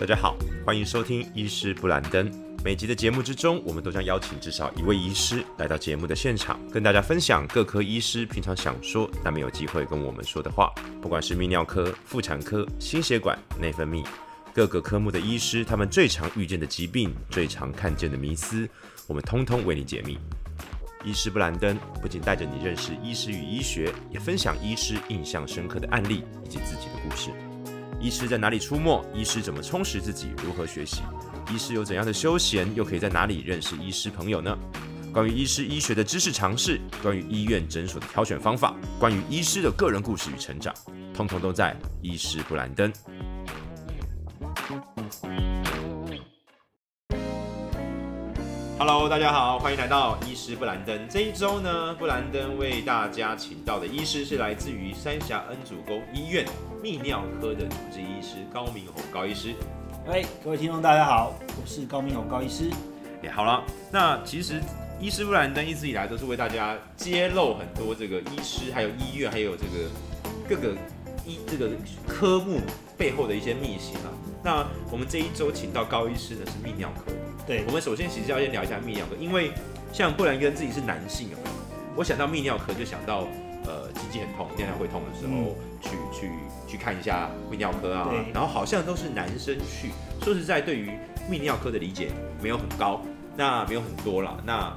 大家好，欢迎收听医师布兰登。每集的节目之中，我们都将邀请至少一位医师来到节目的现场，跟大家分享各科医师平常想说但没有机会跟我们说的话。不管是泌尿科、妇产科、心血管、内分泌，各个科目的医师，他们最常遇见的疾病、最常看见的迷思，我们通通为你解密。医师布兰登不仅带着你认识医师与医学，也分享医师印象深刻的案例以及自己的故事。医师在哪里出没？医师怎么充实自己？如何学习？医师有怎样的休闲？又可以在哪里认识医师朋友呢？关于医师医学的知识尝试，关于医院诊所的挑选方法，关于医师的个人故事与成长，通通都在医师布兰登。Hello，大家好，欢迎来到医师布兰登。这一周呢，布兰登为大家请到的医师是来自于三峡恩主沟医院泌尿科的主治医师高明宏高医师。哎，各位听众大家好，我是高明宏高医师。哎，好了，那其实医师布兰登一直以来都是为大家揭露很多这个医师、还有医院、还有这个各个医这个科目背后的一些秘辛啊。那我们这一周请到高医师呢是泌尿科。对，我们首先其实要先聊一下泌尿科，因为像布兰根自己是男性哦，我想到泌尿科就想到呃鸡鸡很痛、尿尿会痛的时候去去去看一下泌尿科啊，然后好像都是男生去。说实在，对于泌尿科的理解没有很高，那没有很多啦。那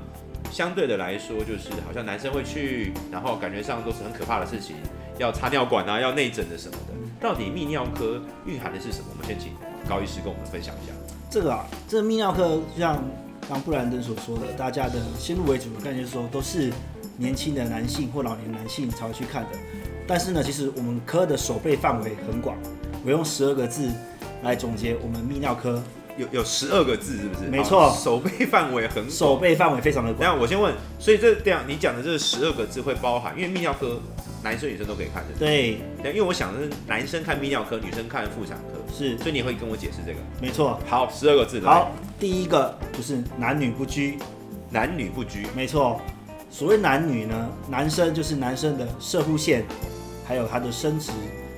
相对的来说，就是好像男生会去，然后感觉上都是很可怕的事情，要插尿管啊，要内诊的什么的。到底泌尿科蕴含的是什么？我们先请高医师跟我们分享一下。这个啊，这个泌尿科就像刚布兰登所说的，大家的先入为主的概念说都是年轻的男性或老年男性才会去看的。但是呢，其实我们科的守备范围很广，我用十二个字来总结我们泌尿科，有有十二个字是不是？没错，手背范围很手背范围非常的广。那我先问，所以这这样你讲的这十二个字会包含，因为泌尿科。男生女生都可以看的，对，因为我想的是男生看泌尿科，女生看妇产科，是，所以你会跟我解释这个，没错。好，十二个字。好，第一个就是男女不拘，男女不拘，没错。所谓男女呢，男生就是男生的射护腺，还有他的生殖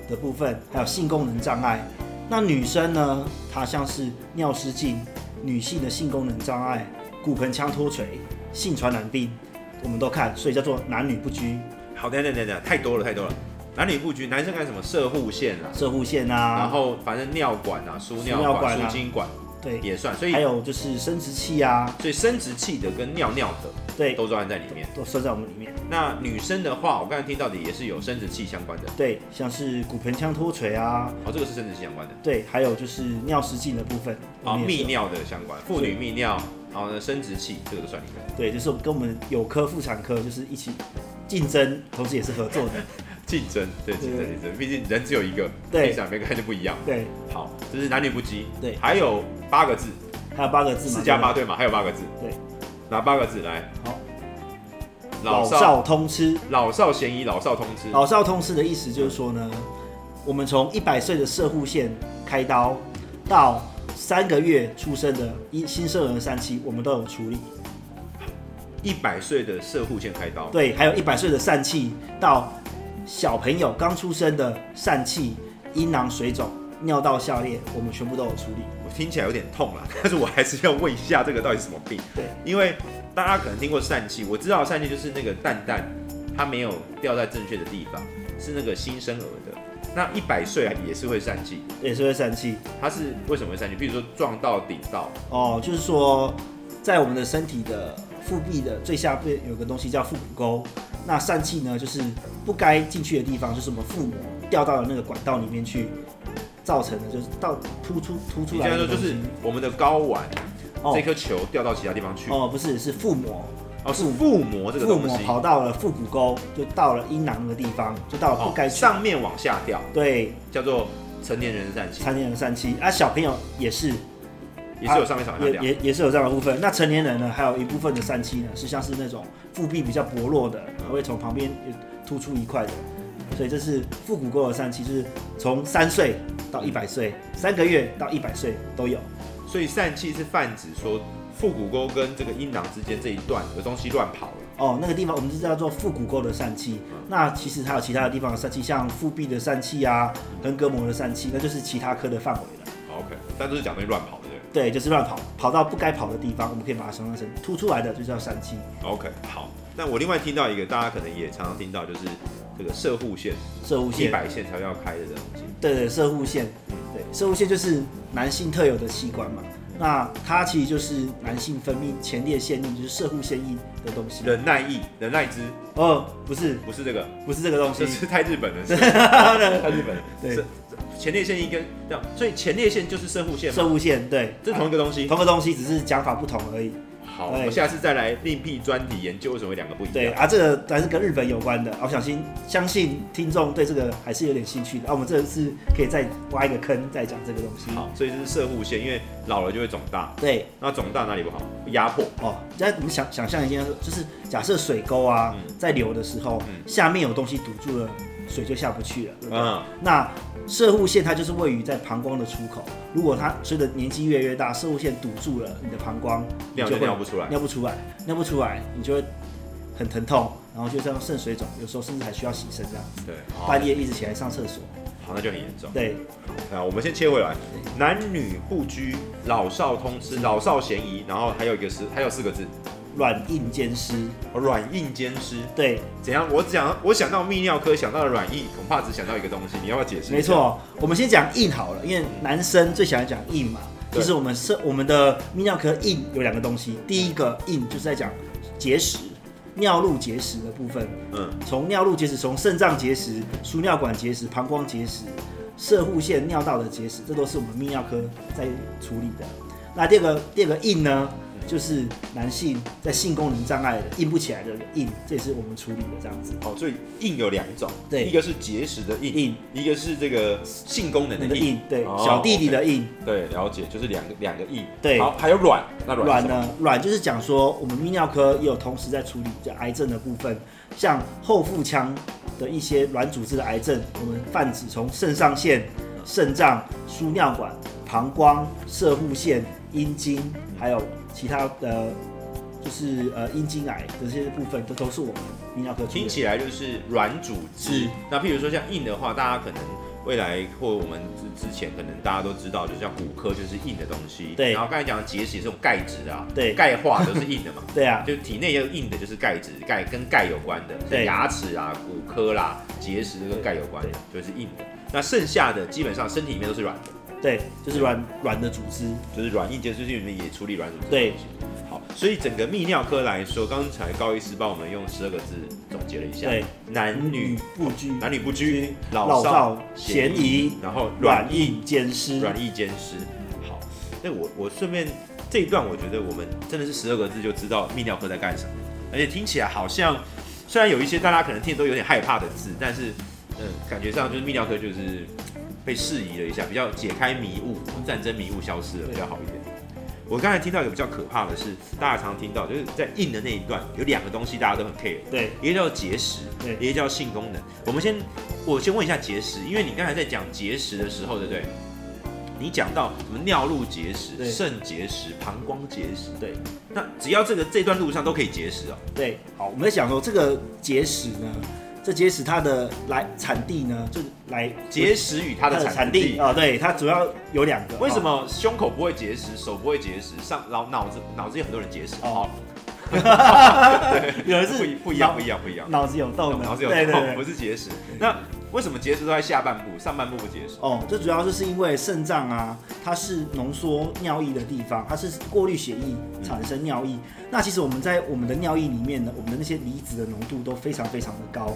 的部分，还有性功能障碍。那女生呢，她像是尿失禁、女性的性功能障碍、骨盆腔脱垂、性传染病，我们都看，所以叫做男女不拘。好，等等等等，太多了太多了。男女不拘，男生看什么？射护线啊，射护线啊，然后反正尿管啊，输尿管、输精管，对，也算。所以还有就是生殖器啊，所以生殖器的跟尿尿的，对，都算在里面，都算在我们里面。那女生的话，我刚才听到的也是有生殖器相关的，对，像是骨盆腔脱垂啊，哦，这个是生殖器相关的，对，还有就是尿失禁的部分，啊，泌尿的相关，妇女泌尿，然后呢生殖器这个都算里面，对，就是跟我们有科妇产科就是一起。竞争，同时也是合作的。竞争，对竞争竞争，毕竟人只有一个，对，想每个人就不一样。对，好，这是男女不羁。对，还有八个字，还有八个字四加八对吗？还有八个字。对，哪八个字？来，好，老少通吃，老少咸宜，老少通吃。老少通吃的意思就是说呢，我们从一百岁的射护线开刀，到三个月出生的一新生儿三期，我们都有处理。一百岁的射护腺开刀，对，还有一百岁的疝气，到小朋友刚出生的疝气、阴囊水肿、尿道下裂，我们全部都有处理。我听起来有点痛了，但是我还是要问一下，这个到底什么病？对，因为大家可能听过疝气，我知道疝气就是那个蛋蛋它没有掉在正确的地方，是那个新生儿的。那一百岁也是会疝气，也是会疝气，它是为什么会疝气？比如说撞到顶到，哦，就是说在我们的身体的。腹壁的最下边有个东西叫腹股沟，那疝气呢，就是不该进去的地方，就是我们腹膜掉到了那个管道里面去，造成的，就是到突出突出来。你说就是我们的睾丸这颗球掉到其他地方去？哦，不是，是腹膜。哦，是腹膜这个腹膜跑到了腹股沟，就到了阴囊那个地方，就到了不该上面往下掉。对，叫做成年人的疝气。成年人疝气啊，小朋友也是。也是有上面少也也也是有这样的部分。那成年人呢，还有一部分的疝气呢，是像是那种腹壁比较薄弱的，会从旁边突出一块的。所以这是腹股沟的疝气，就是从三岁到一百岁，三个月到一百岁都有。所以疝气是泛指说腹股沟跟这个阴囊之间这一段有东西乱跑了。哦，那个地方我们是叫做腹股沟的疝气。那其实还有其他的地方的疝气，像腹壁的疝气啊，横膈膜的疝气，那就是其他科的范围了。OK，但都是讲东西乱跑的，对对，就是乱跑，跑到不该跑的地方，我们可以把它想象成突出来的，就叫疝气。？OK，好。那我另外听到一个，大家可能也常常听到，就是这个射护线、一射护线，百线才要开的这东西。对对，射护线，对，射护线就是男性特有的器官嘛。那它其实就是男性分泌前列腺液，就是射护腺液的东西。忍耐液、忍耐汁，哦，不是，不是这个，不是这个东西这，是太日本了，是 太日本了。对是，前列腺一根这样，所以前列腺就是射护线嘛，射护线，对，这是同一个东西。同个东西，只是讲法不同而已。好，我对们下次再来另辟专题研究为什么会两个不一样。对啊，这个还是跟日本有关的，我相信相信听众对这个还是有点兴趣的。啊，我们这次可以再挖一个坑，再讲这个东西。好，所以这是射护线，因为老了就会肿大，对，那肿大哪里不好？压迫。哦，现在你们想想象一件事，就是假设水沟啊嗯在流的时候，嗯下面有东西堵住了，水就下不去了。对不对嗯，那射护腺它就是位于在膀胱的出口，如果它随着年纪越来越大，射护腺堵住了你的膀胱，尿就尿不出来。尿不出来，尿不出来，你就会很疼痛，然后就这样肾水肿，有时候甚至还需要洗肾这样子，对，好半夜一直起来上厕所。好，那就很严重。对，啊，我们先切回来，男女不拘，老少通吃，老少咸宜，然后还有一个是，还有四个字，软硬兼施。哦软硬兼施。对，怎样？我讲，我想到泌尿科，想到了软硬，恐怕只想到一个东西，你要不要解释？没。错，我们先讲硬好了，因为男生最喜欢讲硬嘛。对其实我们是我们的泌尿科硬有两个东西，第一个硬就是在讲结石，尿路结石的部分，嗯，从尿路结石，从肾脏结石、输尿管结石、膀胱结石、射护腺、尿道的结石，这都是我们泌尿科在处理的。那第二个第二个硬呢，就是男性在性功能障碍的硬不起来的硬，这也是我们处理的这样子。哦，所以硬有两种，对一个是结石的硬，硬一个是这个性功能的硬。对，哦小弟弟的硬。对，了解，就是两个两个硬。对好，还有软，那软？软呢？软就是讲说，我们泌尿科也有同时在处理这癌症的部分，像后腹腔的一些软组织的癌症，我们泛指从肾上腺、肾脏、输尿管、膀胱、射护腺、阴茎，还有其他的，就是呃阴茎癌的这些部分，这都是我们泌尿科。听起来就是软组织。那譬如说像硬的话，大家可能未来或我们之之前可能大家都知道，就像骨科就是硬的东西。对然后刚才讲的结石是这种钙质啊，对钙化都是硬的嘛。对啊，就体内要硬的就是钙质，钙跟钙有关的，对像牙齿啊、骨科啦、结石跟钙有关的，就是硬的。那剩下的基本上身体里面都是软的，对，就是软软的组织。就是软硬接触里面也处理软组织。对，好，所以整个泌尿科来说，刚才高医师帮我们用十二个字总结了一下，对，男女不拘，男女不拘，老老少少咸宜，然后软硬兼施。软硬兼施。好，那我我顺便这一段，我觉得我们真的是十二个字就知道泌尿科在干什么，而且听起来好像虽然有一些大家可能听都有点害怕的字，但是嗯，感觉上就是泌尿科就是被释疑了一下，比较解开迷雾，战争迷雾消失了，比较好一点。我刚才听到一个比较可怕的是，大家常常听到，就是在硬的那一段有两个东西大家都很 care，对一个叫结石，对一个叫性功能。我们先，我先问一下结石，因为你刚才在讲结石的时候，对不对？你讲到什么尿路结石、肾结石、膀胱结石，对那只要这个这段路上都可以结石哦。对，好，我们在想说这个结石呢，这结石它的来产地呢，就来结石与它的产地，啊、对，它主要有两个。为什哦？么胸口不会结石，手不会结石，上脑脑子脑子有很多人结石？哦对，有人是不一不一样，不一样，不一样。脑子有洞的，脑子有洞。不是结石。那为什么结石都在下半部，上半部不结石？哦，这主要就是因为肾脏啊，它是浓缩尿液的地方，它是过滤血液产生尿液。那其实我们在我们的尿液里面呢，我们的那些离子的浓度都非常非常的高。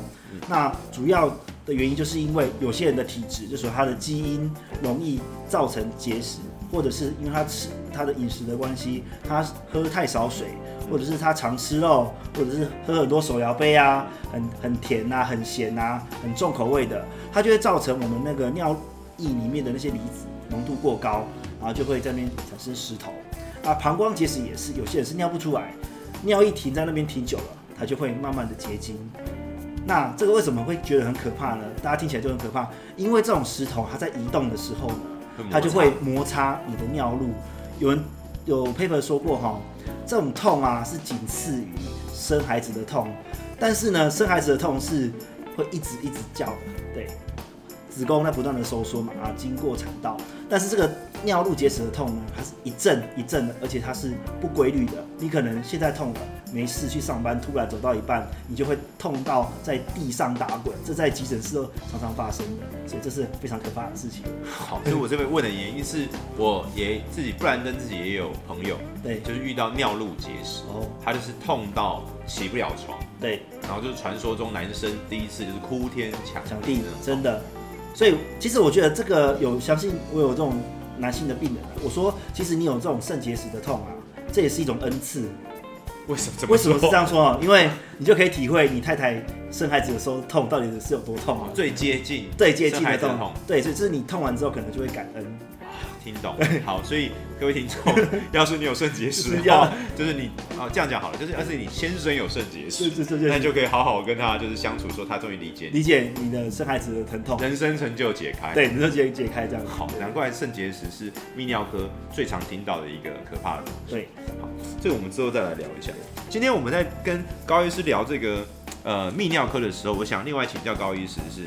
那主要的原因就是因为有些人的体质，就是说他的基因容易造成结石，或者是因为他吃他的饮食的关系，他喝太少水，或者是他常吃肉，或者是喝很多手摇杯啊，很很甜啊，很咸啊，很重口味的，它就会造成我们那个尿液里面的那些离子浓度过高，然后就会在那边产生石头。啊，膀胱结石也是，有些人是尿不出来，尿液停在那边停久了，它就会慢慢的结晶。那这个为什么会觉得很可怕呢？大家听起来就很可怕，因为这种石头它在移动的时候呢，它就会摩擦你的尿路。有人有 paper 说过哈，这种痛啊是仅次于生孩子的痛，但是呢，生孩子的痛是会一直一直叫的，对，子宫在不断的收缩嘛，啊，经过产道，但是这个尿路结石的痛呢，它是一阵一阵的，而且它是不规律的。你可能现在痛了，没事去上班，突然走到一半，你就会痛到在地上打滚，这在急诊室都常常发生的，所以这是非常可怕的事情。好，所以我这边问的原因是，我也自己布兰登自己也有朋友，对就是遇到尿路结石，哦，他就是痛到起不了床，对，然后就是传说中男生第一次就是哭天抢抢地的真的。所以其实我觉得这个有相信我有这种男性的病人，我说其实你有这种肾结石的痛啊，这也是一种恩赐。为什么这么为什么是这样说啊？因为你就可以体会你太太生孩子的时候痛到底是有多痛啊，最接近最接近的痛子的痛，对，所以就是你痛完之后可能就会感恩。听懂？好，所以各位听众，要是你有肾结石要的话，就是你啊这样讲好了，就是要是你先生有肾结石，是是是是，那就可以好好跟他就是相处，说他终于理解你，理解你的生孩子的疼痛，人生成就解开。对，人生解解开这样。好，难怪肾结石是泌尿科最常听到的一个可怕的东西。对，这个我们之后再来聊一下。今天我们在跟高医师聊这个呃泌尿科的时候，我想另外请教高医师是，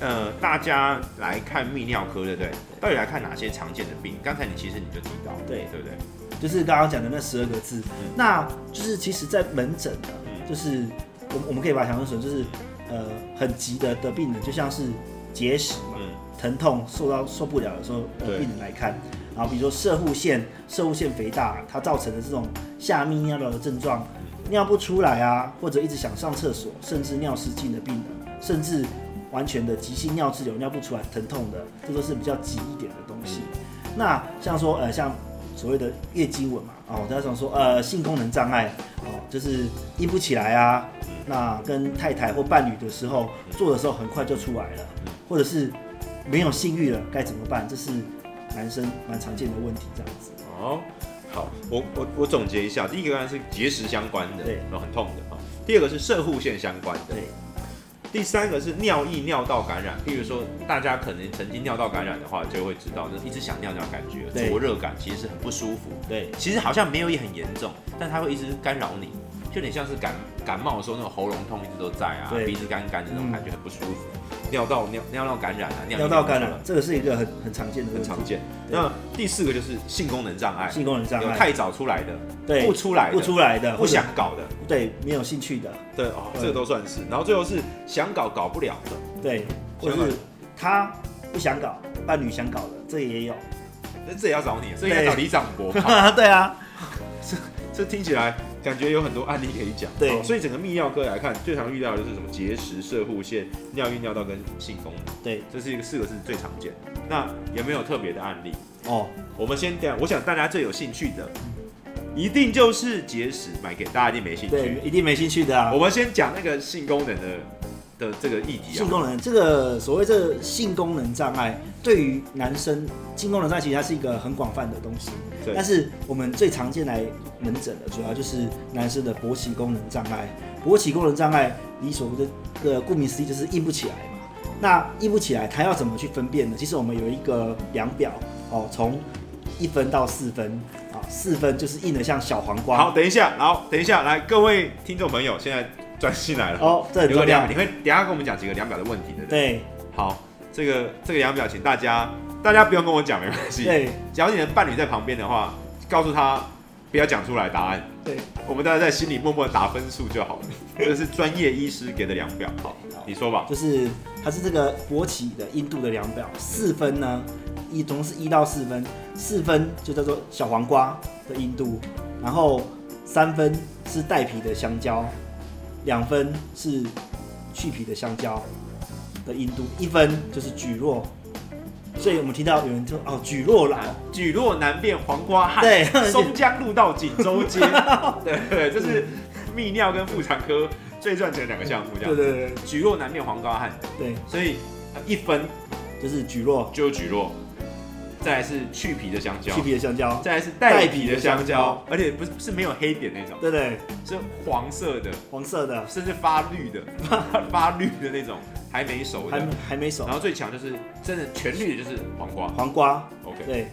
呃，大家来看泌尿科，对不对？到底来看哪些常见的病？刚才你其实你就提到，对。对不对？就是刚刚讲的那十二个字，那就是其实，在门诊呢，嗯。就是我们我们可以把它想象成就是呃很急的的病人，就像是结石嘛，嗯，疼痛受到受不了的时候，呃病人来看，然后比如说射护腺射护腺肥大，它造成的这种下泌尿道的症状，尿不出来啊，或者一直想上厕所，甚至尿失禁的病人，甚至完全的急性尿滞留、尿不出来、疼痛的，这都是比较急一点的东西。那像说呃像所谓的月经纹嘛，哦，他想说呃性功能障碍，哦，就是硬不起来啊，那跟太太或伴侣的时候做的时候很快就出来了，或者是没有性欲了该怎么办？这是男生蛮常见的问题，这样子。哦，好，我我我总结一下，第一个当然是结石相关的，对然后很痛的啊。第二个是射护腺相关的，对，第三个是尿意尿道感染，譬如说大家可能曾经尿道感染的话，就会知道，就一直想尿尿感觉，灼热感，其实是很不舒服。对，其实好像没有也很严重，但它会一直干扰你，就有点像是感感冒的时候那种喉咙痛一直都在啊，鼻子干干的那种感觉很不舒服。尿道尿尿道感染啊，尿尿道感，染这个是一个很很常见的很常见。那第四个就是性功能障碍，性功能障碍，有太早出来的，对不出来，不出来的，不想搞的，对没有兴趣的，对哦，对这个都算是。然后最后是想搞搞不了的，对，或者是他不想搞，伴侣想搞的，这也有。那这也要找你，这也要找李长博。对啊，这这听起来感觉有很多案例可以讲。对哦所以整个泌尿科来看，最常遇到的就是什么结石、射护腺、尿液、尿道跟性功能，对，这是一个四个是最常见的。那有没有特别的案例？哦，我们先讲，我想大家最有兴趣的，一定就是结石，买给大家一定没兴对趣。，一定没兴趣的啊我。们先讲那个性功能的的这个议题啊。性功能这个所谓这个性功能障碍，对于男生性功能障碍其实它是一个很广泛的东西，对但是我们最常见来门诊的主要就是男生的勃起功能障碍。勃起功能障碍，你所谓的个顾名思义就是硬不起来嘛。那硬不起来，他要怎么去分辨呢？其实我们有一个量表哦，从一分到四分啊，四分就是硬的像小黄瓜。好，等一下，好，等一下，来，各位听众朋友，现在专心来了。哦，这很重要有个量，你。会等一下跟我们讲几个量表的问题的。对好，这个这个量表，请大家大家不用跟我讲，没关系。对只要你的伴侣在旁边的话，告诉他不要讲出来答案，对，我们大家在心里默默打分数就好了。这是专业医师给的量表。好，你说吧。就是它是这个勃起的硬度的量表，四分呢，一总共是一到四分，四分就叫做小黄瓜的硬度，然后三分是带皮的香蕉，两分是去皮的香蕉的硬度，一分就是蒟蒻。所以我们听到有人说哦，举若兰，举若难辨黄瓜汉，对 松江路到锦州街，对 对，这是泌尿跟妇产科最赚钱的两个项目，这样。对对对举若难辨黄瓜汉，对，所以呃一分就是举若就有举落，再来是去皮的香蕉去，皮的香蕉，再来是带皮的香蕉，而且不是是没有黑点那种，对对，是黄色的，黄色的，甚至发绿的，发绿的那种，还没熟还的。还没熟然，后最强就是真的全绿的就是黄瓜黄瓜。，OK，对，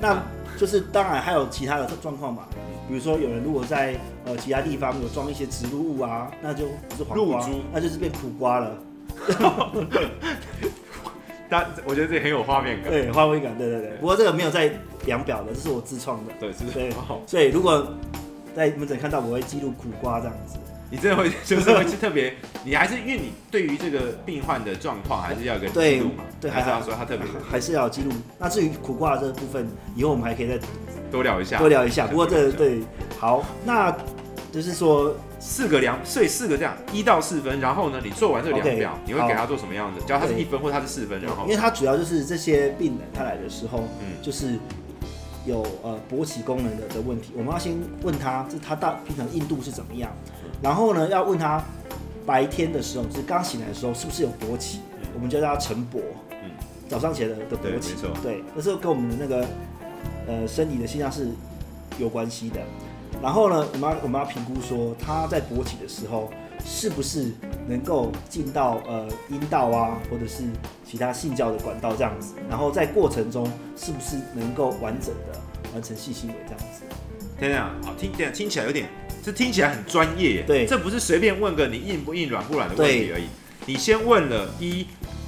那就是当然还有其他的状况嘛，比如说有人如果在呃其他地方有装一些植入物啊，那就不是黄瓜，那就是变苦瓜了。但我觉得这很有画面感。对，画面感，对对对。不过这个没有在量表的，这是我自创的。对，是对哦所以如果在门诊看到，我会记录苦瓜这样子。你真的会就是会是特别，你还是因为你对于这个病患的状况还是要有个记对录嘛，对，还是要说他特别还是要记录。那至于苦瓜这部分，以后我们还可以再多聊一下，多聊一下。不过这对，好，那就是说，四个量，所以四个这样一到四分，然后呢，你做完这个量 OK，表，你会给他做什么样的？只要他是一分或他是四分，然后因为他主要就是这些病人他来的时候，嗯。就是有呃勃起功能的的问题，我们要先问他，这他大平常硬度是怎么样，然后呢要问他白天的时候，就是刚醒来的时候是不是有勃起，我们叫他晨勃，嗯。早上起来的的勃起，对，那时候跟我们的那个呃生理的现象是有关系的。然后呢，我们要我们要评估说他在勃起的时候是不是能够进到呃阴道啊，或者是其他性交的管道这样子。然后在过程中是不是能够完整的完成性行为这样子。等等，好听，等等听起来有点，这听起来很专业耶。对这不是随便问个你硬不硬、软不软的问题而已。你先问了一，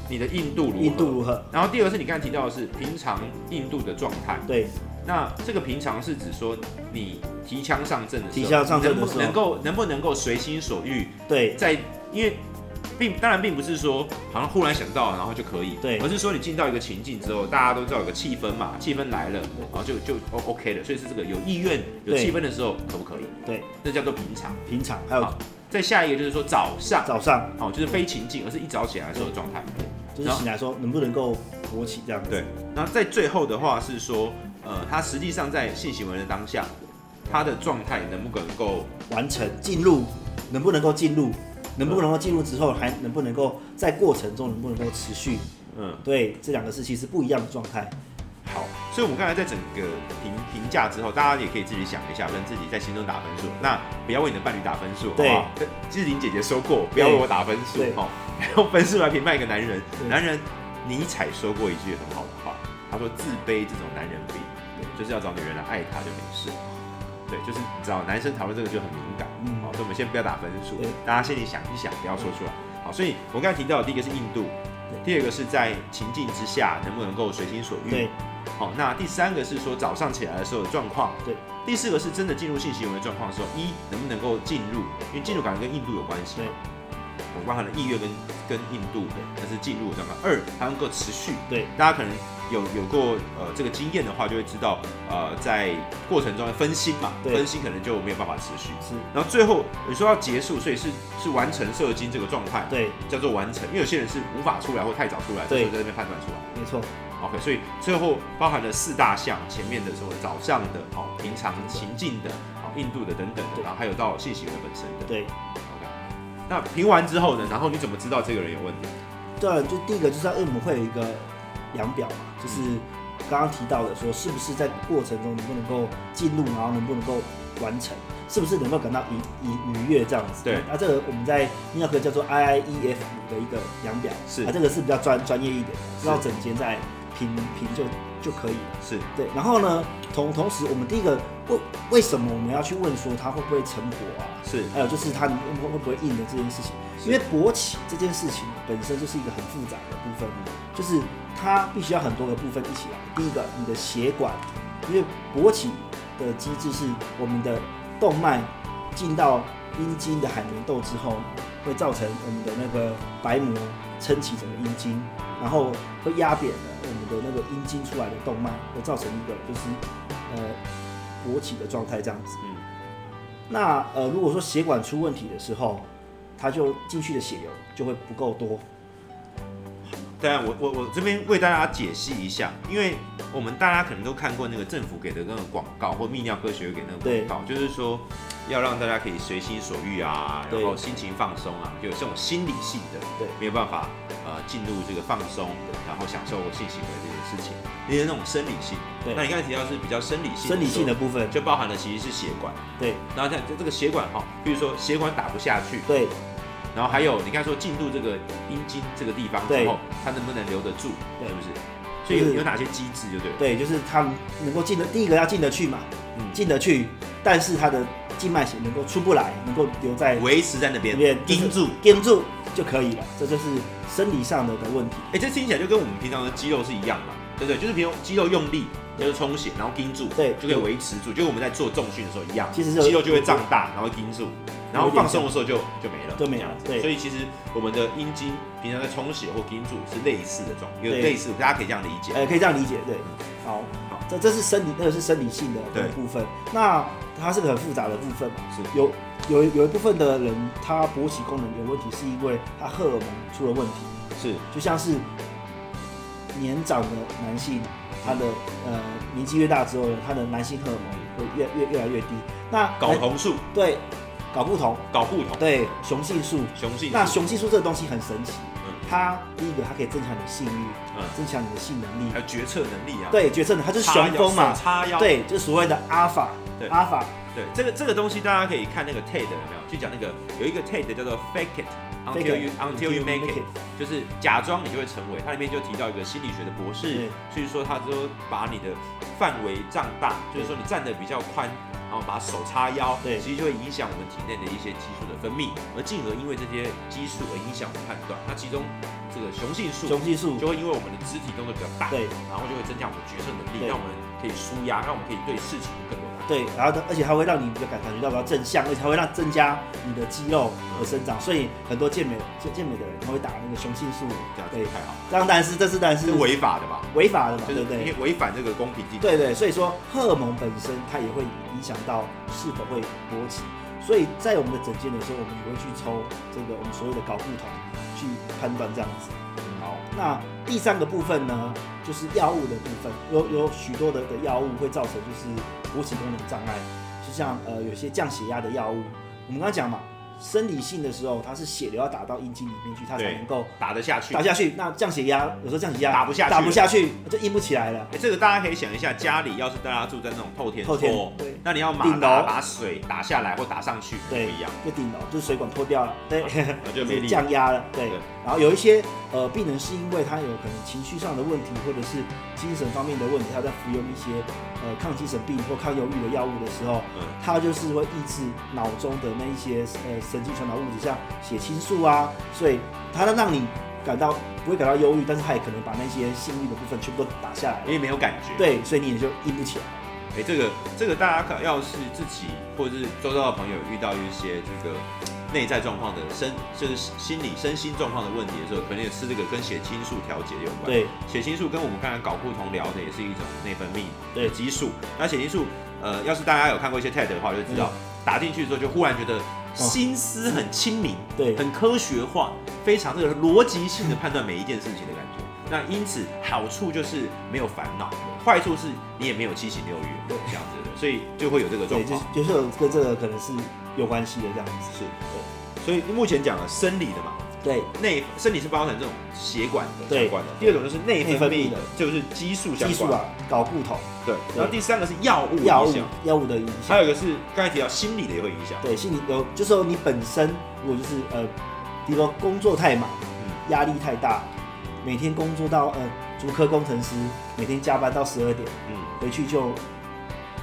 你的硬度如何？硬度如何？然后第二是你刚才提到的是平常硬度的状态。对那这个平常是指说你提枪上阵的时候，提枪上阵的时候。能不能够能不能够随心所欲，对。在因为并当然并不是说好像忽然想到然后就可以，对。而是说你进到一个情境之后，大家都知道有个气氛嘛，气氛来了，然后就就 O OK 了，所以是这个有意愿有对气氛的时候可不可以？对，这叫做平常。平常还有好再下一个就是说早上，早上。好，就是非情境，而是一早起来的时候的状态。就是醒来说能不能够勃起这样子。对。然后在最后的话是说，呃，他实际上在性行为的当下，他的状态能不能够完成进入，能不能够进入，能不能够进入之后，还能不能够在过程中能不能够持续？嗯对，这两个是其实不一样的状态。好？所以我们刚才在整个评评价之后，大家也可以自己想一下，跟自己在心中打分数。那不要为你的伴侣打分数，好不对志玲姐姐说过，不要为我打分数对，哦，用分数来评判一个男人。男人，尼采说过一句很好的话，他说自卑这种男人病，就是要找女人来爱他就没事。对，就是你知道，男生讨论这个就很敏感，嗯好，所以我们先不要打分数对，大家心里想一想，不要说出来。好，所以我刚才提到的第一个是印度，第二个是在情境之下能不能够随心所欲，对好，那第三个是说早上起来的时候的状况，对。第四个是真的进入性行为的状况的时候，一能不能够进入，因为进入感跟印度有关系对嘛。我包含了意愿跟跟印度，那是进入的状况。二，它能够持续。对，大家可能有有过呃这个经验的话，就会知道呃在过程中的分心嘛，对分心可能就没有办法持续。是，然后最后你说要结束，所以是是完成射精这个状态，对，叫做完成。因为有些人是无法出来或太早出来，这对在那边判断出来。没错，OK，所以最后包含了四大项，前面的什么早上的、哦平常情境的、哦印度的等等的，然后还有到性行为本身的。对，OK，那评完之后呢，然后你怎么知道这个人有问题？对，啊就第一个就是要，因为我们会有一个量表嘛，就是刚刚提到的说，是不是在过程中能不能够进入，然后能不能够完成，是不是能够感到愉愉愉悦这样子。对那这个我们在泌尿科叫做 IIEF 的一个量表，是啊，这个是比较专专业一点的，知道整间在评评就就可以了。是对，然后呢，同同时我们第一个为为什么我们要去问说它会不会成果啊？是还有就是它会会不会硬的这件事情，因为勃起这件事情本身就是一个很复杂的部分，就是它必须要很多个部分一起来。第一个，你的血管，因为勃起的机制是我们的动脉进到阴茎的海绵窦之后，会造成我们的那个白膜撑起整个阴茎，然后会压扁了我们的那个阴茎出来的动脉，会造成一个就是呃勃起的状态这样子。那呃，如果说血管。出问题的时候，它就进去的血流就会不够多。当然，我我我这边为大家解析一下，因为我们大家可能都看过那个政府给的那个广告，或泌尿科学会给那个广告，就是说要让大家可以随心所欲啊，然对后心情放松啊，就有这种心理性的，对没有办法呃进入这个放松，然后享受性行为这件事情，那些那种生理性。对那你刚才提到是比较生理性，生理性的，部分，就包含了其实是血管，对然后像这个血管哈，比如说血管打不下去，对然后还有你刚才说进入这个阴茎这个地方之后，它能不能留得住，对是不是？所以就是有有哪些机制，就对了。对，就是它能够进得，第一个要进得去嘛，嗯，进得去，但是它的静脉血能够出不来，能够留在维持在那边这边盯住。盯住就可以了。这就是生理上的的问题。哎、这听起来就跟我们平常的肌肉是一样嘛，对不对？就是比如肌肉用力，就是充血，然后盯住，对就可以维持住，就跟我们在做重训的时候一样，其实肌肉就会胀大，然后盯住，然后放松的时候就就没了，就没了对。所以其实我们的阴茎平常在充血或盯住是类似的状，有对。类似，大家可以这样理解。呃，可以这样理解，对。好，好。这这是生理，那个是生理性的部分。那它是个很复杂的部分嘛，是。有有有一部分的人，他勃起功能有问题，是因为他荷尔蒙出了问题，是。就像是年长的男性，他的呃年纪越大之后呢，他的男性荷尔蒙会越越越来越低。那睾酮素、对睾固酮，睾固酮、对雄性素。雄性素，那雄性素这个东西很神奇，嗯。它第一个它可以增强你的性欲，嗯。增强你的性能力。还。有决策能力啊，对，决策能力它就是，雄风嘛。手，叉腰，对，就是所谓的阿法对，阿法，对，这个这个东西大家可以看那个 TED 有没有？去讲那个有一个 TED 叫做 Fake It Until You Until You Make It，就是假装你就会成为。它里面就提到一个心理学的博士对，所以说他说把你的范围胀大，就是说你站得比较宽，然后把手叉腰，对其实就会影响我们体内的一些激素的分泌，而进而因为这些激素而影响我们判断。那其中这个雄性素雄性素，就会因为我们的肢体动作比较大，对然后就会增加我们的决策能力，让我们可以舒压，让我们可以对事情更对，然后呢，而且它会让你比较感感觉到比较正向，而且它会让增加你的肌肉的生长，所以很多健美健健美的人他会打那个雄性素，对，太好，这样当然是这是当然是是违法的吧？违法的嘛，就是对不对？违反这个公平竞争。对对，所以说荷尔蒙本身它也会影响到是否会勃起，所以在我们的诊间的时候，我们也会去抽这个我们所谓的睾固酮去判断这样子。好，那第三个部分呢，就是药物的部分，有有许多的的药物会造成就是勃起功能障碍，就像呃有些降血压的药物，我们刚刚讲嘛，生理性的时候它是血流要打到阴茎里面去，它才能够打得下去。打下去。那降血压有时候降血压打不下去打不下去就硬不起来了。哎，这个大家可以想一下，家里要是大家住在那种透天透天厝，对。那你要马达把水打下来或打上去不对一样，就顶楼，就是水管脱掉了，对，那就没力。降压了，对对。然后有一些呃病人是因为他有可能情绪上的问题，或者是精神方面的问题，他在服用一些呃抗精神病或抗忧郁的药物的时候，嗯他就是会抑制脑中的那一些呃神经传导物质，像血清素啊，所以它能让你感到不会感到忧郁，但是他也可能把那些性欲的部分全部都打下来因，为没有感觉。，对，所以你也就硬不起来。哎，这个这个大家可要是自己或者是周遭的朋友遇到一些这个内在状况的身，就是心理身心状况的问题的时候，可能也是这个跟血清素调节有关。对，血清素跟我们刚才睾固酮聊的也是一种内分泌对的激素。那血清素，呃，要是大家有看过一些 TED 的话，就知道、打进去之后就忽然觉得心思很清明，对很科学化，非常这个逻辑性的判断每一件事情的感觉。那因此好处就是没有烦恼，坏处是你也没有七情六欲对这样子的，所以就会有这个状况。就是有跟这个可能是有关系的这样子。是对，所以目前讲了生理的嘛，对，内生理是包含这种血管的对相关的，第二种就是内分泌的就是激素相关的。激素啊，搞不同。对，然后第三个是药物药物，药物的影响还，有一个是刚才提到心理的也会影响。对，心理有，就是说你本身如果就是呃，比如说工作太忙，嗯压力太大，每天工作到呃，主科工程师每天加班到十二点，嗯，回去就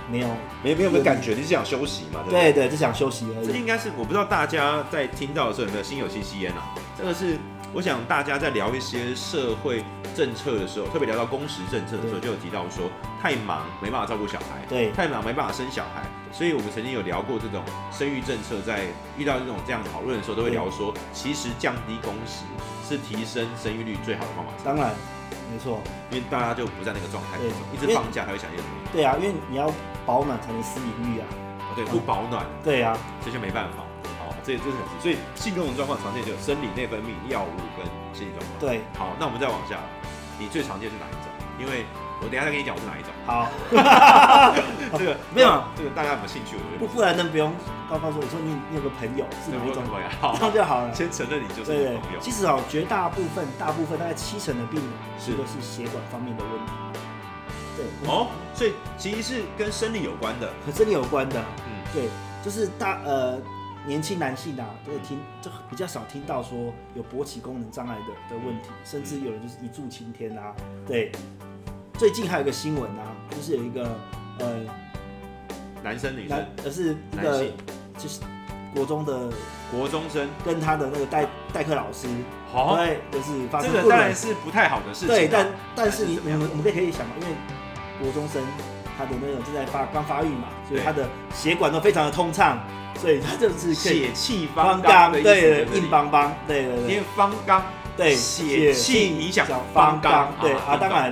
没有，没没有没有感觉，你是想休息嘛？对不对？对对，就想休息而已。这应该是我不知道大家在听到的时候有没有心有戚戚焉啊？这个是我想大家在聊一些社会政策的时候，特别聊到工时政策的时候，就有提到说太忙没办法照顾小孩，对太忙没办法生小孩，所以我们曾经有聊过这种生育政策，在遇到这种这样讨论的时候，都会聊说，其实降低工时是提升生育率最好的方法当然，没错，因为大家就不在那个状态一直放假才会想些什么。对啊，因为你要保暖才能私隐欲啊。哦对，不保暖，对啊，这就没办法。好，这这是很所以性功能状况常见就有生理、内分泌、药物跟心理状况。对，好，那我们再往下，你最常见是哪一种？因为我等一下再跟你讲我是哪一种。好，这个 没有这个大家有没有兴趣？不不然能不用告告诉我说你你有个朋友是哪一种，朋友？好这，样就好了。先承认你就是朋友，。其实哦，绝大部分、大部分大概七成的病人是都是血管方面的问题。对，哦，所以其实是跟生理有关的。和生理有关的。嗯，对，就是大呃年轻男性啊，都会听就比较少听到说有勃起功能障碍的的问题，甚至有人就是一柱擎天啊。对，最近还有一个新闻啊，就是有一个呃男生女男生，而是一个性，就是国中的国中生，跟他的那个代代课老师，好，对，就是发这生不伦个当然是不太好的事情啊。对，但但是你怎么样？我们我们可以可以想嘛，因为国中生他的那个正在发刚发育嘛，所以对。他的血管都非常的通畅，所以他就是可以血气方方刚的意思对硬邦邦，对对对。因为方刚对，血气影响方方刚对啊，啊当然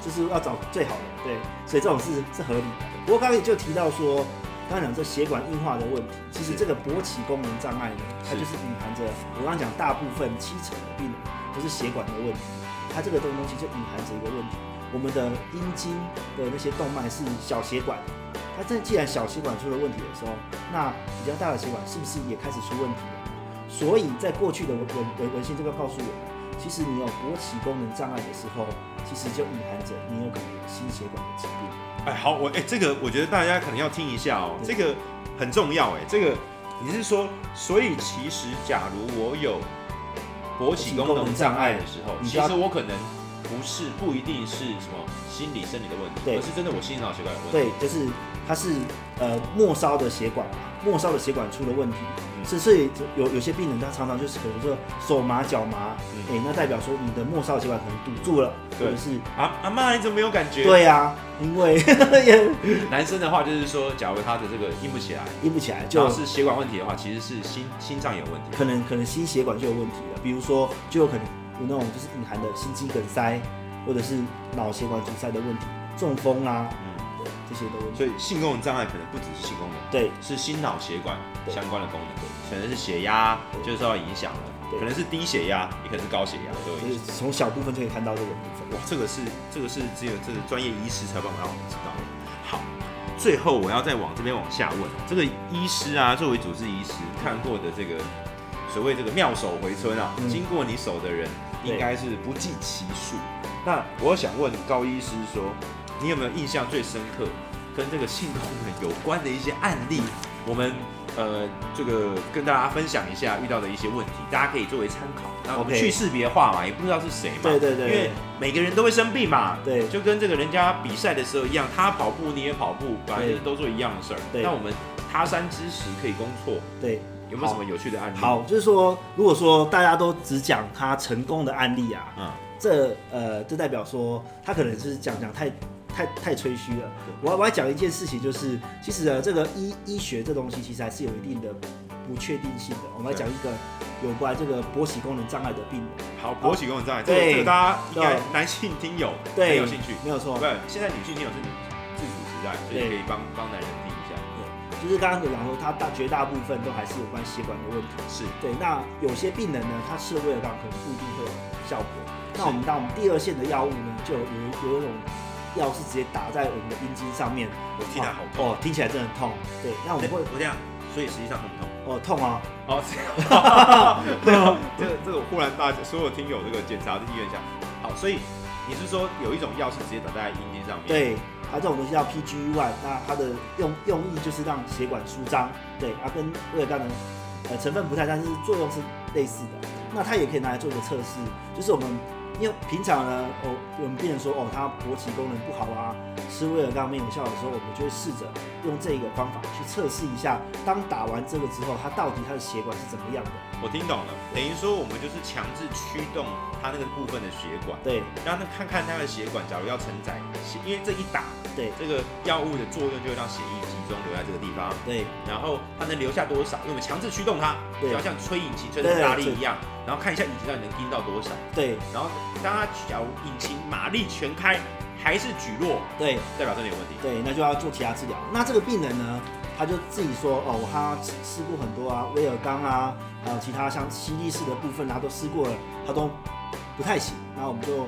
就是要找最好的，对，所以这种是是合理的。不过刚才就提到说，刚刚讲这血管硬化的问题，其实这个勃起功能障碍呢，它就是隐含着我刚刚讲大部分七成的病人都是血管的问题，它这个东东西就隐含着一个问题，我们的阴茎的那些动脉是小血管，它这既然小血管出了问题的时候，那比较大的血管是不是也开始出问题了？所以在过去的文文文文献就会告诉我们，其实你有勃起功能障碍的时候，其实就隐含着你有可能有心血管的疾病。哎，好，我哎，这个我觉得大家可能要听一下哦，这个很重要哎，这个你是说，所以其实假如我有勃起功能障碍的时候，其实我可能不是不一定是什么心理生理的问题，而是真的我心脑血管有问题。对，就是它是呃末梢的血管，末梢的血管出了问题，嗯是所以有有些病人他常常就是可能说手麻脚麻，嗯。哎、那代表说你的末梢血管可能堵住了，或对者是啊，阿妈你怎么没有感觉？，对啊，因为 男生的话就是说，假如他的这个硬不起来，硬不起来，就就是血管问题的话，其实是心心脏有问题。可能可能心血管就有问题了，比如说就有可能有那种就是隐含的心肌梗塞，或者是脑血管阻塞的问题，中风啊，这些的问题。所以性功能障碍可能不只是性功能。对是心脑血管相关的功能，可能是血压对就受到影响了，对可能是低血压，也可能是高血压都有就。是从小部分就可以看到这个部分。哇，这个是这个是只有这个专业医师才有办法让我们知道的。好，最后我要再往这边往下问，这个医师啊，作为主治医师看过的这个所谓这个妙手回春啊，嗯经过你手的人应该是不计其数。那我想问高医师说，你有没有印象最深刻跟这个性功能有关的一些案例？我们呃这个跟大家分享一下遇到的一些问题，大家可以作为参考。那我们去识别化嘛，也不知道是谁嘛。对对对因为每个人都会生病嘛。对就跟这个人家比赛的时候一样，他跑步你也跑步，反正就是都做一样的事儿。对那我们他山之石可以攻错，对，有没有什么有趣的案例？好，就是说，如果说大家都只讲他成功的案例啊，嗯，这呃，这代表说他可能是讲讲太太太吹嘘了。我要我要讲一件事情，就是其实呢，这个医医学这东西其实还是有一定的不确定性的。我们来讲一个有关这个勃起功能障碍的病人，好，勃起功能障碍，这个对这个大家应该对男性听友很对，有兴趣。没有错对，，现在女性听友是女自主时代，所以可以帮帮男人听一下。对就是刚刚有讲说，他大绝大部分都还是有关血管的问题。是，对，那有些病人呢，他吃了威尔刚可能不一定会有效果。那我们当我们第二线的药物呢，就有有一种药是直接打在我们的阴茎上面，我听起来好痛。哦，听起来真的很痛。对，那我们会我这样，所以实际上很痛？哦痛啊，哦，这 个这个我忽然大家所有听友这个检查的意愿下，好，所以你是说有一种药是直接打在阴茎上面？，对，它这种东西叫 one，那它的用用意就是让血管舒张。对，它跟威尔刚的呃成分不太，但是作用是类似的。那它也可以拿来做一个测试，就是我们因为平常呢，哦，我们病人说哦，他勃起功能不好啊，吃威尔刚没有效的时候，我们就会试着用这个方法去测试一下，当打完这个之后，他到底他的血管是怎么样的？我听懂了，等于说我们就是强制驱动他那个部分的血管，对。让他看看他的血管，假如要承载血，因为这一打，对。这个药物的作用就会让血液集中留在这个地方，对然后它能留下多少，因为我们强制驱动它，对就要像吹引擎吹对成拉力一样，然后看一下引擎到底能盯到多少，对然后当它假如引擎马力全开还是举落，对。代表真的有问题。对，那就要做其他治疗。那这个病人呢，他就自己说，哦，他吃试过很多啊，威尔刚啊，还有其他像吸力式的部分啊，都试过了，他都不太行。然后我们就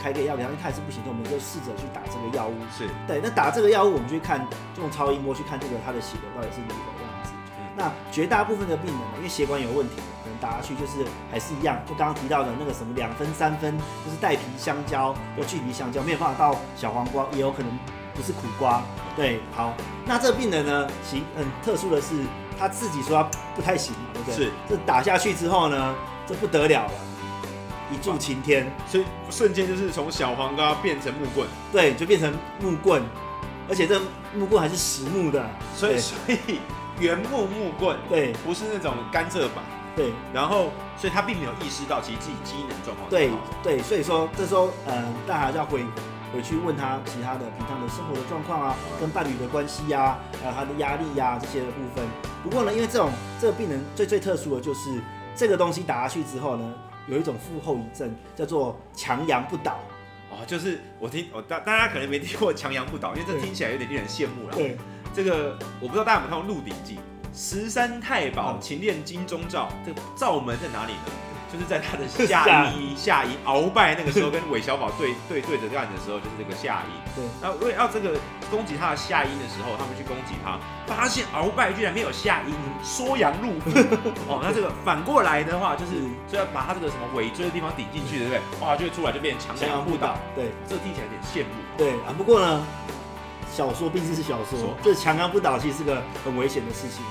开个药给他，因为他还是不行，所以我们就试着去打这个药物。是，对，那打这个药物，我们就去看，就用超音波去看这个他的血流到底是如何这样子。那绝大部分的病人呢，因为血管有问题，可能打下去就是还是一样，就刚刚提到的那个什么两分、三分，就是带皮香蕉或去皮香蕉，没有办法到小黄瓜，也有可能不是苦瓜。对，好，那这个病人呢，其很特殊的是，他自己说他不太行嘛，对不对？是，这打下去之后呢，这不得了了，一柱擎天，所以瞬间就是从小黄瓜变成木棍，对，就变成木棍，而且这木棍还是实木的，所以所以原木木棍对。不是那种甘蔗板，对。然后所以他并没有意识到其实自己机能状况。是对好对，所以说这时候，嗯，大家还是要回回去问他其他的平常的生活的状况啊，跟伴侣的关系呀、还有他的压力呀、这些的部分。不过呢，因为这种这个病人最最特殊的就是这个东西打下去之后呢，有一种负后遗症叫做强阳不倒。哦，就是我听我大大家可能没听过强阳不倒，因为这对听起来有点令人羡慕了。对这个我不知道大家有没有看过《鹿鼎记》，十三太保嗯勤练金钟罩，这个罩门在哪里呢？就是在他的下下衣下衣鳌拜那个时候跟韦小宝对对对着干的时候，就是这个下衣。对，然后为要这个攻击他的下音的时候，他们去攻击他，发现鳌拜居然没有下音，缩阳入腹。哦，那这个反过来的话，就是就要把他这个什么尾椎的地方顶进去，对不对？哇，就会出来就变成强强阳不倒。对这听起来有点羡慕。对啊，不过呢，小说毕竟是小说说，这强阳不倒其实是个很危险的事情，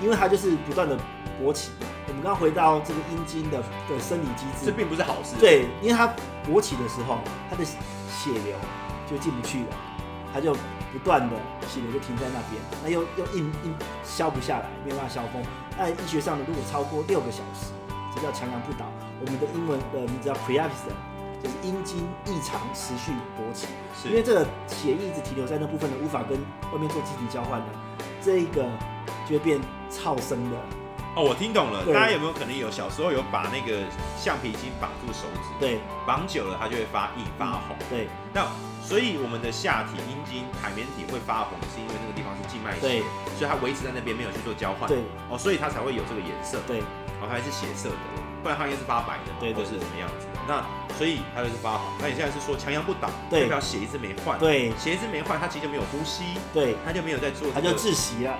因为它就是不断的勃起。我们刚刚回到这个阴茎的的生理机制这，并不是好事。，对，因为它勃起的时候，它的血流就进不去了，它就不断的血流就停在那边，那又又硬硬消不下来，没有办法消风。那医学上呢，如果超过六个小时，这叫强阳不倒。我们的英文的名字叫 preaction，就是阴茎异常持续勃起，是因为这个血液一直停留在那部分的，无法跟外面做机体交换的，这一个就会变超生的。哦，我听懂了。大家有没有可能有小时候有把那个橡皮筋绑住手指，对。绑久了它就会发硬发红。对。那所以我们的下体阴茎海绵体会发红，是因为那个地方是静脉对。血，所以它维持在那边没有去做交换。对。哦，所以它才会有这个颜色，对。哦，它还是血色的，不然它应该是发白的嘛，对对或是什么样子。的。那所以它就是发红。那你现在是说强阳不倒，对。代表血一直没换，对。血一直没换，它其实就没有呼吸，对，它就没有在做、这个，它就窒息了。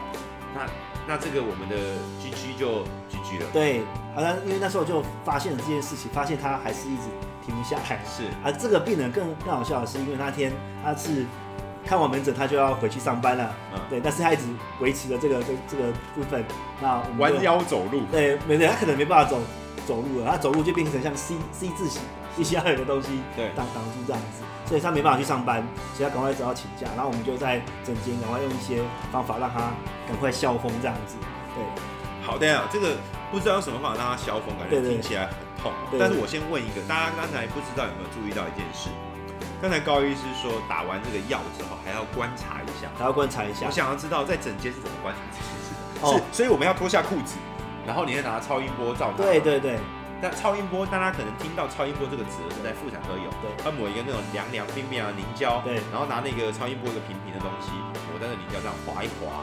那那这个我们的 GG 就 GG 了，对，好像因为那时候就发现了这件事情，发现他还是一直停不下来。是。啊，这个病人更更好笑的是，因为那天他是看完门诊，他就要回去上班了，嗯。对，但是他一直维持了这个这这个部分，那弯，腰走路，对，没对，他可能没办法走走路了，他走路就变成像 C C 字形，必须要有个东西对挡挡住这样子，所以他没办法去上班，所以他赶快只好请假，然后我们就在整间赶快用一些方法让他赶快消风这样子，对。好的呀，这个不知道用什么方法让他消风，感觉听起来很痛。对但是我先问一个，大家刚才不知道有没有注意到一件事？刚才高医师说打完这个药之后还要观察一下，还要观察一下我，想要知道在整间是怎么观察这件事的。哦是，所以我们要脱下裤子，然后你再拿超音波照它。对。对对但超音波，大家可能听到超音波这个词是在妇产科有，对他抹一个那种凉凉冰冰的凝胶，对，然后拿那个超音波一个平平的东西抹在那凝胶上划一划，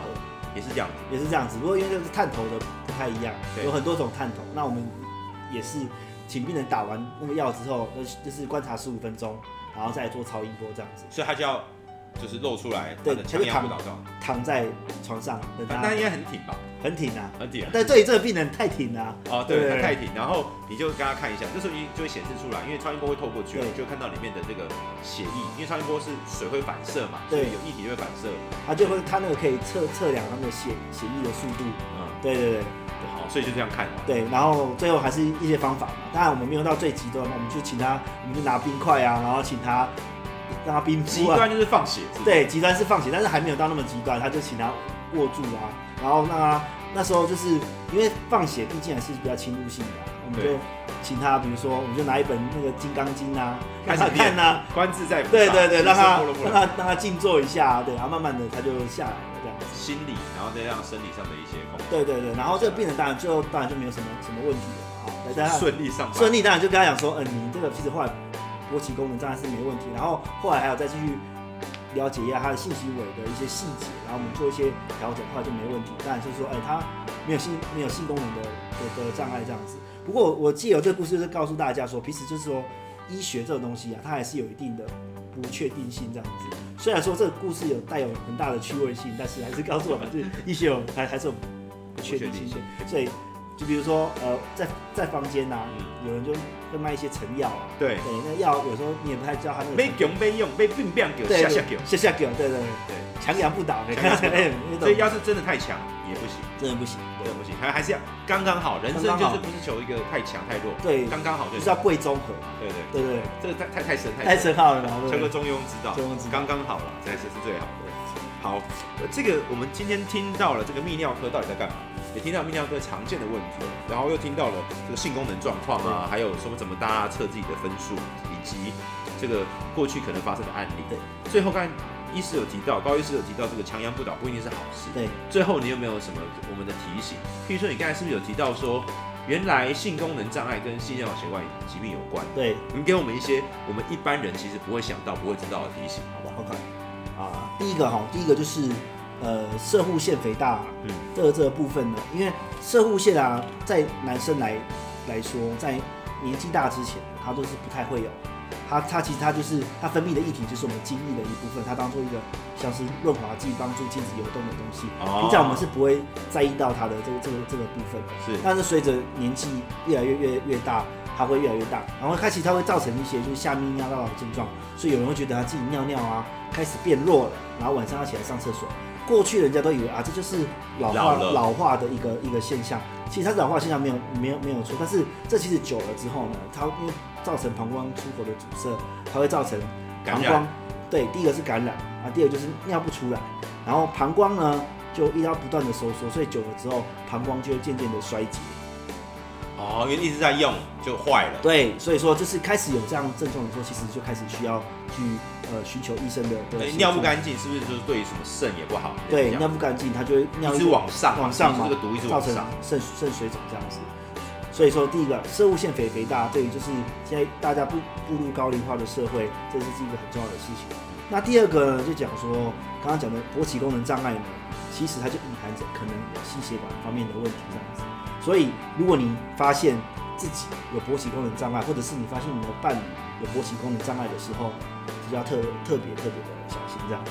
也是这样子。也是这样子，不过因为这个探头的不太一样，对有很多种探头。那我们也是请病人打完那个药之后，呃就是观察十五分钟，然后再做超音波这样子，所以他就要就是露出来他对的强阳不倒照，躺在床上等他那应该很挺吧？很挺啊。很挺啊。但对于这个病人太挺啊，哦，对，对它太挺，然后你就跟他看一下，这时候你就会显示出来，因为超音波会透过去，对你就看到里面的这个血液，因为超音波是水会反射嘛，所对以有液体就会反射。他就会他那个可以测测量他们的血血液的速度。嗯，对对对好，所以就这样看。对，然后最后还是一些方法嘛。当然我们没有到最极端，我们就请他，我们就拿冰块啊，然后请他让他冰敷啊。极端就是放血，是不是，对，极端是放血，但是还没有到那么极端，他就请他握住啊，然后让他那时候就是因为放血毕竟还是比较侵入性的啊、我们对。就请他，比如说我们就拿一本那个《金刚经》啊，开始让他看呐、观自在对对对，让他让他让他静坐一下，对，然后慢慢的他就下来了这样子。心理，然后再让生理上的一些对对对，然后这个病人当然最后当然就没有什么什么问题了啊，对，但他顺利上班，顺利当然就跟他讲说，嗯，你这个其实后来勃起功能障碍是没问题，然后后来还有再继续了解一下他的性行为的一些细节，然后我们做一些调整，后来就没问题。当然就是说，哎，他没有性没有性功能的的的障碍这样子。不过我借由这个故事，就是告诉大家说，其实就是说医学这种东西啊，它还是有一定的不确定性这样子。虽然说这个故事有带有很大的趣味性，但是还是告诉我们，就是医学还还是有不确定性。所以就比如说，呃，在在房间呐、嗯。有人就会卖一些成药啊，对，对，那药有时候你也不太知道它那个被囧被用被病病给对下下给，下下给，对对对，对，强阳不倒，所以要是真的太强也不行，真的不行，真的不行，还还是要刚刚好，人生就是不是求一个太强太弱，对，刚刚好就就是要贵中和，对对，对对，这个太太太深太太深，奥了求个？中庸之道中庸之道，刚刚好了，才是是最好的。好，呃这个我们今天听到了这个泌尿科到底在干嘛，也听到泌尿科常见的问题，然后又听到了这个性功能状况啊，还有说怎么大家测自己的分数，以及这个过去可能发生的案例。对，最后刚才医师有提到，高医师有提到这个强阳不倒不一定是好事。对，最后你有没有什么我们的提醒？譬如说你刚才是不是有提到说，原来性功能障碍跟性尿血管疾病有关？对，你给我们一些我们一般人其实不会想到、不会知道的提醒，好不好？OK，啊，第一个哈，第一个就是呃射护腺肥大，嗯嗯，这个这个部分呢，因为射护腺啊，在男生来来说，在年纪大之前，它都是不太会有，它它其实它就是它分泌的液体就是我们精液的一部分，它当做一个像是润滑剂，帮助精子游动的东西。哦平常我们是不会在意到它的这个这个这个部分的。是但是随着年纪越来越越越大，它会越来越大，然后开始它会造成一些就是下泌尿道的症状，所以有人会觉得他自己尿尿啊开始变弱了，然后晚上要起来上厕所。过去人家都以为啊这就是老化老老化的一个一个现象，其实它是老化现象没有没有没有错，但是这其实久了之后呢，它因为造成膀胱出口的阻塞，它会造成感染。膀胱对第一个是感染啊，第二个就是尿不出来，然后膀胱呢就一直要不断的收缩，所以久了之后膀胱就会渐渐的衰竭。哦，因为一直在用就坏了。对，所以说就是开始有这样症状的时候，其实就开始需要去呃寻求医生的的协助哎尿不。干净是不是就是对于什么肾也不好？对，尿不干净，它就会尿一直往上，往上嘛这个毒一直造成往上。肾肾水肿这样子。所以说，第一个射物腺肥肥大，对于就是现在大家步步入高龄化的社会，这是一个很重要的事情。那第二个呢，就讲说刚刚讲的勃起功能障碍呢，其实它就隐含着可能有心血管方面的问题这样子。所以，如果你发现自己有勃起功能障碍，或者是你发现你的伴侣有勃起功能障碍的时候，就要特特别特别的小心这样。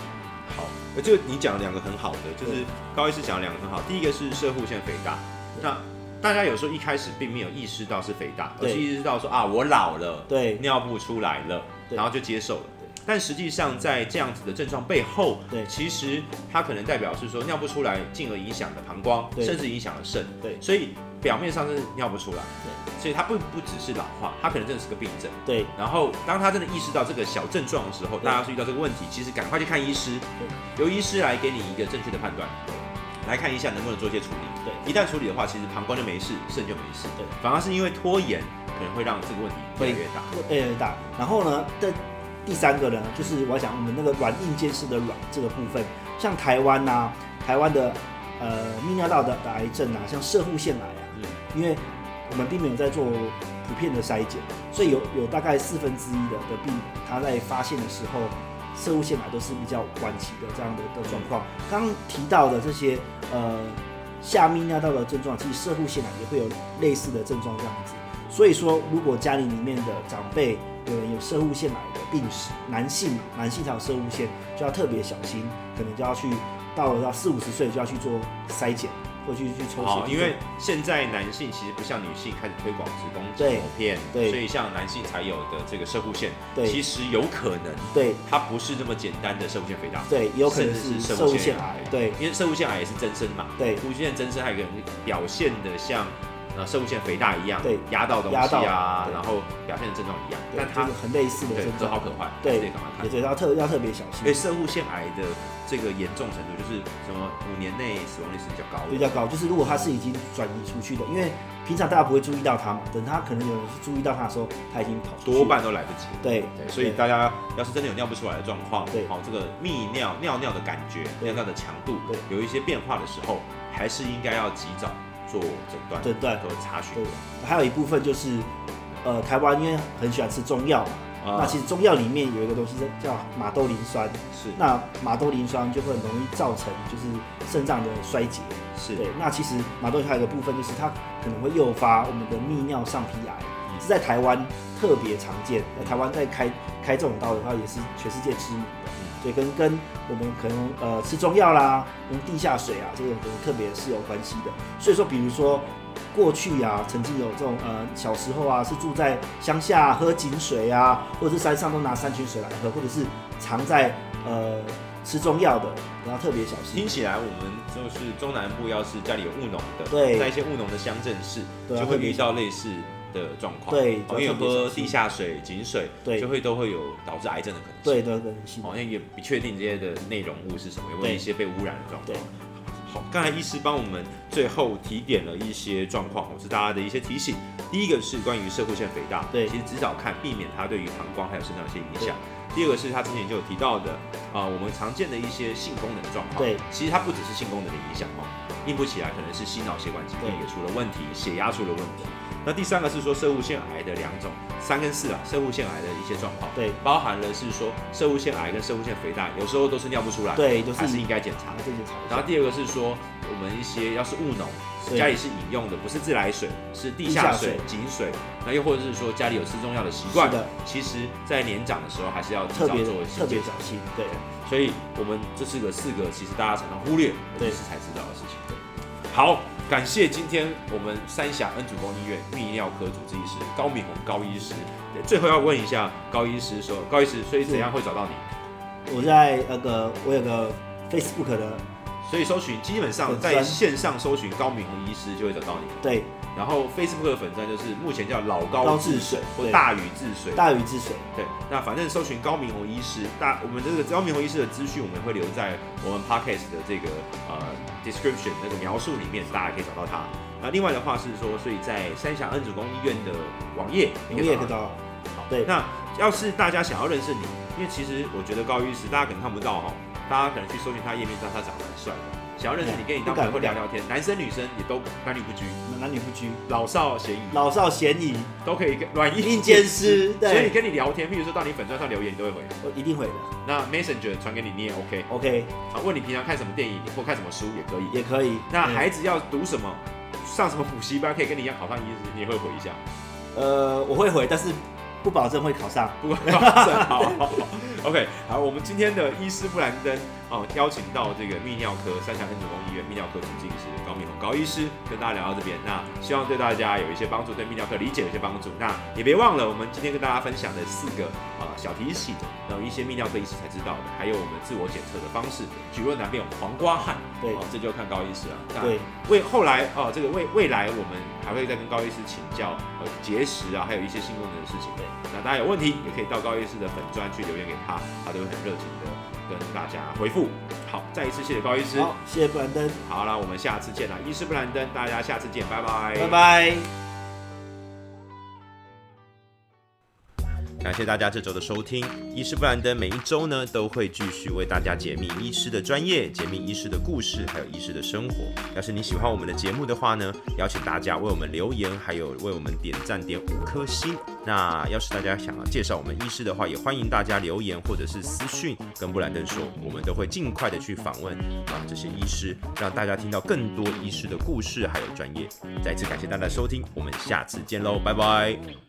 好，呃就你讲了两个很好的，就是高医师讲了两个很好。第一个是射护腺肥大，那大家有时候一开始并没有意识到是肥大，而是意识到说啊我老了，对尿不出来了，对然后就接受了。但实际上，在这样子的症状背后，对其实它可能代表是说尿不出来，进而影响了膀胱，甚至影响了肾。对所以表面上是尿不出来，对所以它不不只是老化，它可能真的是个病症。对然后当他真的意识到这个小症状的时候，大家是遇到这个问题，其实赶快去看医师，由医师来给你一个正确的判断，来看一下能不能做一些处理。对一旦处理的话，其实膀胱就没事，肾就没事。对，反而是因为拖延，可能会让这个问题越来越大。越来越大。然后呢，这第三个呢，就是我要讲我们那个软硬件式的软这个部分，像台湾呐、台湾的呃泌尿道的的癌症啊，像射护腺癌啊，嗯因为我们并没有在做普遍的筛检，所以有有大概四分之一的的病人，他在发现的时候，射护腺癌都是比较晚期的这样的的状况。刚刚提到的这些呃下泌尿道的症状，其实射护腺癌也会有类似的症状这样子。所以说，如果家里里面的长辈有人有射物腺癌的病史，男性男性才有射物腺，就要特别小心，可能就要去到了到四五十岁就要去做筛检，或去去抽血哦，因为现在男性其实不像女性开始推广子宫对颈膜片，对所以像男性才有的这个射护腺，对其实有可能对它不是这么简单的射护腺肥大，对，有可能是是射护腺癌，对因为射护腺癌也是增生嘛，对射护腺增生还有一个表现的像呃射护腺肥大一样，对压到东压到西啊，然后表现的症状一样，对但，它就是很类似的对症状，这好可怕，对得赶快看也。对，要特要特别小心。所以，射护腺癌的这个严重程度，就是什么五年内死亡率是比较高的，比较高。就是如果它是已经转移出去的，因为平常大家不会注意到它嘛，等它可能有人是注意到它的时候，它已经跑出去，多半都来不及。对对，所以大家要是真的有尿不出来的状况，对好、这个泌尿尿尿的感觉、尿尿的强度对有一些变化的时候，还是应该要及早做诊断、诊断和查询对。还有一部分就是，呃，台湾因为很喜欢吃中药嘛，啊那其实中药里面有一个东西叫马兜铃酸，是那马兜铃酸就会很容易造成就是肾脏的衰竭。是对，那其实马兜铃还有一个部分就是它可能会诱发我们的泌尿上皮癌，嗯是在台湾特别常见。在台湾在开开这种刀的话，也是全世界知名的。嗯对，跟跟我们可能呃吃中药啦，用地下水啊，这个可能特别是有关系的。所以说，比如说过去啊，曾经有这种呃小时候啊，是住在乡下、喝井水啊，或者是山上都拿山泉水来喝，或者是常在呃吃中药的，都要特别小心听。起来我们就是中南部，要是家里有务农的，对在一些务农的乡镇市，就会遇到类似的状况，对哦因为喝地下水、井水，对就会都会有导致癌症的可能性。对的可能性。好像也不确定这些的内容物是什么，有没有一些被污染的状况。好，刚才医师帮我们最后提点了一些状况，我是大家的一些提醒。第一个是关于射护腺肥大，对其实至少看避免它对于膀胱还有肾脏的一些影响。第二个是他之前就有提到的，啊、我们常见的一些性功能状况，对，其实它不只是性功能的影响哦，硬不起来可能是心脑血管疾病也出了问题，血压出了问题。那第三个是说射物腺癌的两种，三跟四啊，射物腺癌的一些状况，对包含了是说射物腺癌跟射物腺肥大，有时候都是尿不出来，对，都是还是应该检查。然后第二个是说，我们一些要是务农，家里是饮用的，不是自来水，是地地下下水水、井水，那又或者是说家里有吃中药的习惯是，的，其实在年长的时候还是要特别做特别。小心。对所以我们这是个四个，其实大家常常忽略，对是才知道的事情。好，感谢今天我们三峡恩主公医院泌尿科主治医师高敏宏高医师。对最后要问一下高医师说，高医师，所以怎样会找到你？我在那个我有个 Facebook 的所以搜寻基本上在线上搜寻高敏宏医师就会找到你。对然后 Facebook 的粉钻就是目前叫老高高治水治水或大禹治水。大禹治水。对，那反正搜寻高明宏医师，大我们这个高明宏医师的资讯，我们会留在我们 podcast 的这个呃 description 那个描述里面，大家可以找到他。那另外的话是说，所以在三峡恩主公医院的网页，我你可以找到也可以找到。对那要是大家想要认识你，因为其实我觉得高医师大家可能看不到哈，大家可能去搜寻他页面，知道他长得很帅的。想要认识你，跟你当朋友会聊聊天，男生女生也都男女不拘，男女不拘，老少咸宜，老少咸宜，都可以跟软硬硬兼施。所以你，跟你聊天，譬如说到你粉砖上留言，你都会回。我一定会的。那 Messenger 传给你，你也 OK。OK，啊，问你平常看什么电影或看什么书也可以。也可以。嗯那孩子要读什么，上什么补习班，可以跟你一样考上医师，你也会回一下。呃，我会回，但是不保证会考上。不管正好。OK，好，我们今天的医师布兰登哦，邀请到这个泌尿科三峡恩主公医院泌尿科主治医师高明宏高医师，跟大家聊到这边。那希望对大家有一些帮助，对泌尿科理解有一些帮助。那也别忘了，我们今天跟大家分享的四个啊、小提醒，然后一些泌尿科医师才知道的，还有我们自我检测的方式。举若难辨有黄瓜汗，对哦，这就看高医师了。那对，未后来哦，这个未未来我们还会再跟高医师请教呃节食啊，还有一些性功能的事情。对，那大家有问题也可以到高医师的粉专去留言给他，他他都会很热情的跟大家回复。好，再一次谢谢高医师。好，谢谢布兰登，好了，我们下次见啦，医师布兰登，大家下次见，拜拜，拜。拜。感谢大家这周的收听，医师布兰登每一周呢都会继续为大家解密医师的专业，解密医师的故事，还有医师的生活。要是你喜欢我们的节目的话呢，邀请大家为我们留言，还有为我们点赞点五颗星。那要是大家想要介绍我们医师的话，也欢迎大家留言或者是私讯跟布兰登说，我们都会尽快的去访问啊这些医师，让大家听到更多医师的故事还有专业。再次感谢大家的收听，我们下次见喽，拜拜。